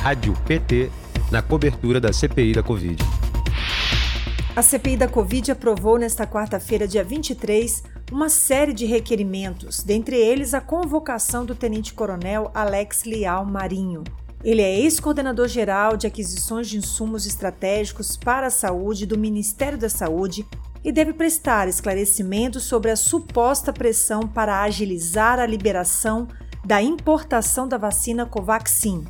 Rádio PT na cobertura da CPI da Covid. A CPI da Covid aprovou nesta quarta-feira, dia 23, uma série de requerimentos, dentre eles a convocação do tenente-coronel Alex Leal Marinho. Ele é ex-coordenador geral de aquisições de insumos estratégicos para a saúde do Ministério da Saúde e deve prestar esclarecimentos sobre a suposta pressão para agilizar a liberação da importação da vacina Covaxin.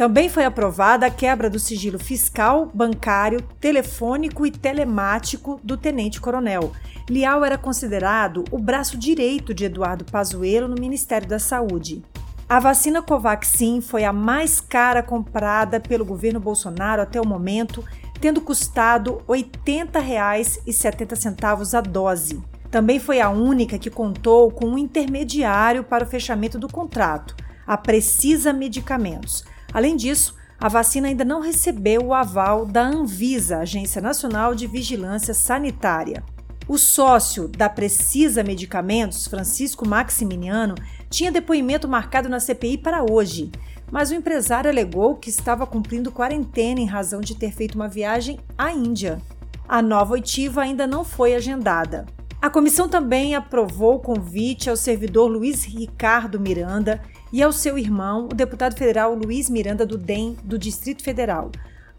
Também foi aprovada a quebra do sigilo fiscal, bancário, telefônico e telemático do tenente-coronel. Lial era considerado o braço direito de Eduardo Pazuello no Ministério da Saúde. A vacina Covaxin foi a mais cara comprada pelo governo Bolsonaro até o momento, tendo custado R$ 80,70 a dose. Também foi a única que contou com um intermediário para o fechamento do contrato, a Precisa Medicamentos. Além disso, a vacina ainda não recebeu o aval da Anvisa, Agência Nacional de Vigilância Sanitária. O sócio da Precisa Medicamentos, Francisco Maximiliano, tinha depoimento marcado na CPI para hoje, mas o empresário alegou que estava cumprindo quarentena em razão de ter feito uma viagem à Índia. A nova oitiva ainda não foi agendada. A comissão também aprovou o convite ao servidor Luiz Ricardo Miranda e ao seu irmão, o deputado federal Luiz Miranda do DEM do Distrito Federal,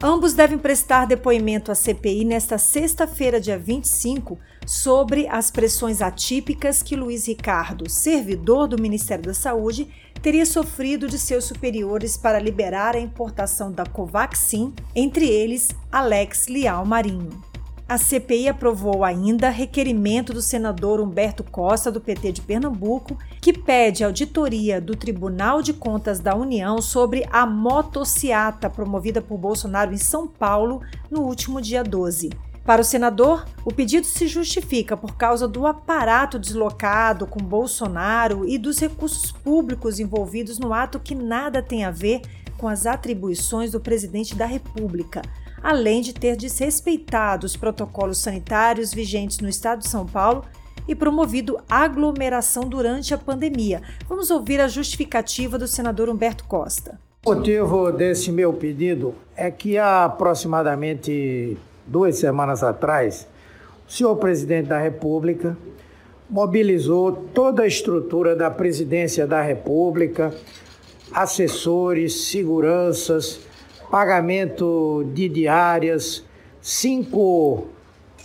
Ambos devem prestar depoimento à CPI nesta sexta-feira, dia 25, sobre as pressões atípicas que Luiz Ricardo, servidor do Ministério da Saúde, teria sofrido de seus superiores para liberar a importação da Covaxin, entre eles Alex Lial Marinho. A CPI aprovou ainda requerimento do senador Humberto Costa, do PT de Pernambuco, que pede auditoria do Tribunal de Contas da União sobre a motociata promovida por Bolsonaro em São Paulo no último dia 12. Para o senador, o pedido se justifica por causa do aparato deslocado com Bolsonaro e dos recursos públicos envolvidos no ato que nada tem a ver com as atribuições do presidente da República além de ter desrespeitado os protocolos sanitários vigentes no estado de São Paulo e promovido aglomeração durante a pandemia. Vamos ouvir a justificativa do senador Humberto Costa. O motivo desse meu pedido é que há aproximadamente duas semanas atrás, o senhor presidente da República mobilizou toda a estrutura da presidência da República, assessores, seguranças, pagamento de diárias, cinco,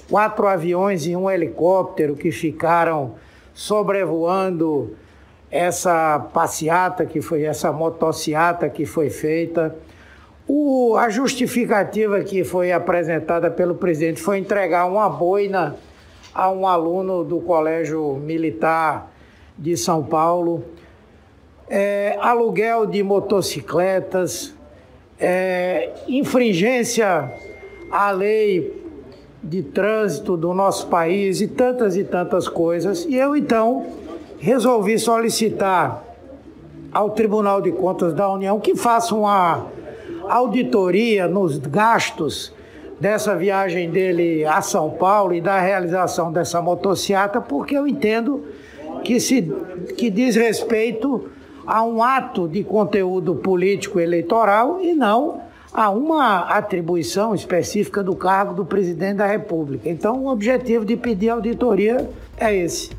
quatro aviões e um helicóptero que ficaram sobrevoando essa passeata que foi, essa motociata que foi feita. O, a justificativa que foi apresentada pelo presidente foi entregar uma boina a um aluno do Colégio Militar de São Paulo, é, aluguel de motocicletas, é, infringência à lei de trânsito do nosso país e tantas e tantas coisas. E eu então resolvi solicitar ao Tribunal de Contas da União que faça uma auditoria nos gastos dessa viagem dele a São Paulo e da realização dessa motociata, porque eu entendo que se que diz respeito a um ato de conteúdo político eleitoral e não a uma atribuição específica do cargo do presidente da República. Então, o objetivo de pedir auditoria é esse.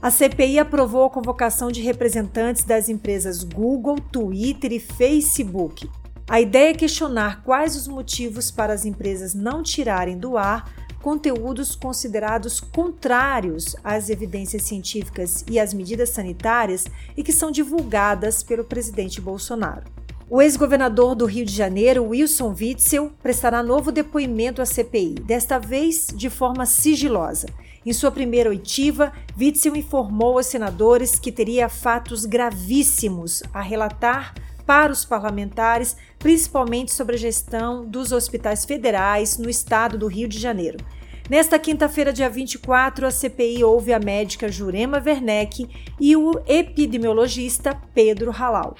A CPI aprovou a convocação de representantes das empresas Google, Twitter e Facebook. A ideia é questionar quais os motivos para as empresas não tirarem do ar conteúdos considerados contrários às evidências científicas e às medidas sanitárias e que são divulgadas pelo presidente Bolsonaro. O ex-governador do Rio de Janeiro, Wilson Witzel, prestará novo depoimento à CPI, desta vez de forma sigilosa. Em sua primeira oitiva, Witzel informou aos senadores que teria fatos gravíssimos a relatar para os parlamentares, principalmente sobre a gestão dos hospitais federais no estado do Rio de Janeiro. Nesta quinta-feira, dia 24, a CPI ouve a médica Jurema Werneck e o epidemiologista Pedro Halal.